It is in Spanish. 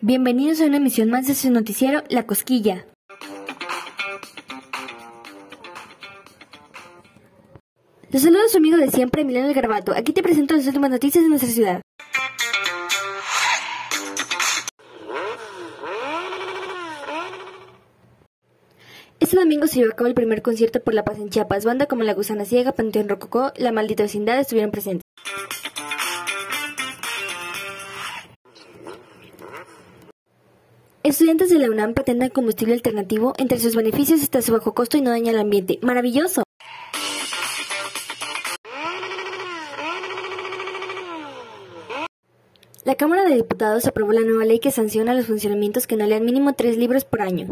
Bienvenidos a una emisión más de su noticiero La Cosquilla. Los saludos su amigo de siempre, Emiliano El Garbato. Aquí te presento las últimas noticias de nuestra ciudad. Este domingo se llevó a cabo el primer concierto por la paz en Chiapas. Banda como La Gusana Ciega, Panteón Rococó, La Maldita Vecindad estuvieron presentes. Estudiantes de la UNAM patentan combustible alternativo. Entre sus beneficios está su bajo costo y no daña el ambiente. ¡Maravilloso! La Cámara de Diputados aprobó la nueva ley que sanciona los funcionamientos que no lean mínimo tres libros por año.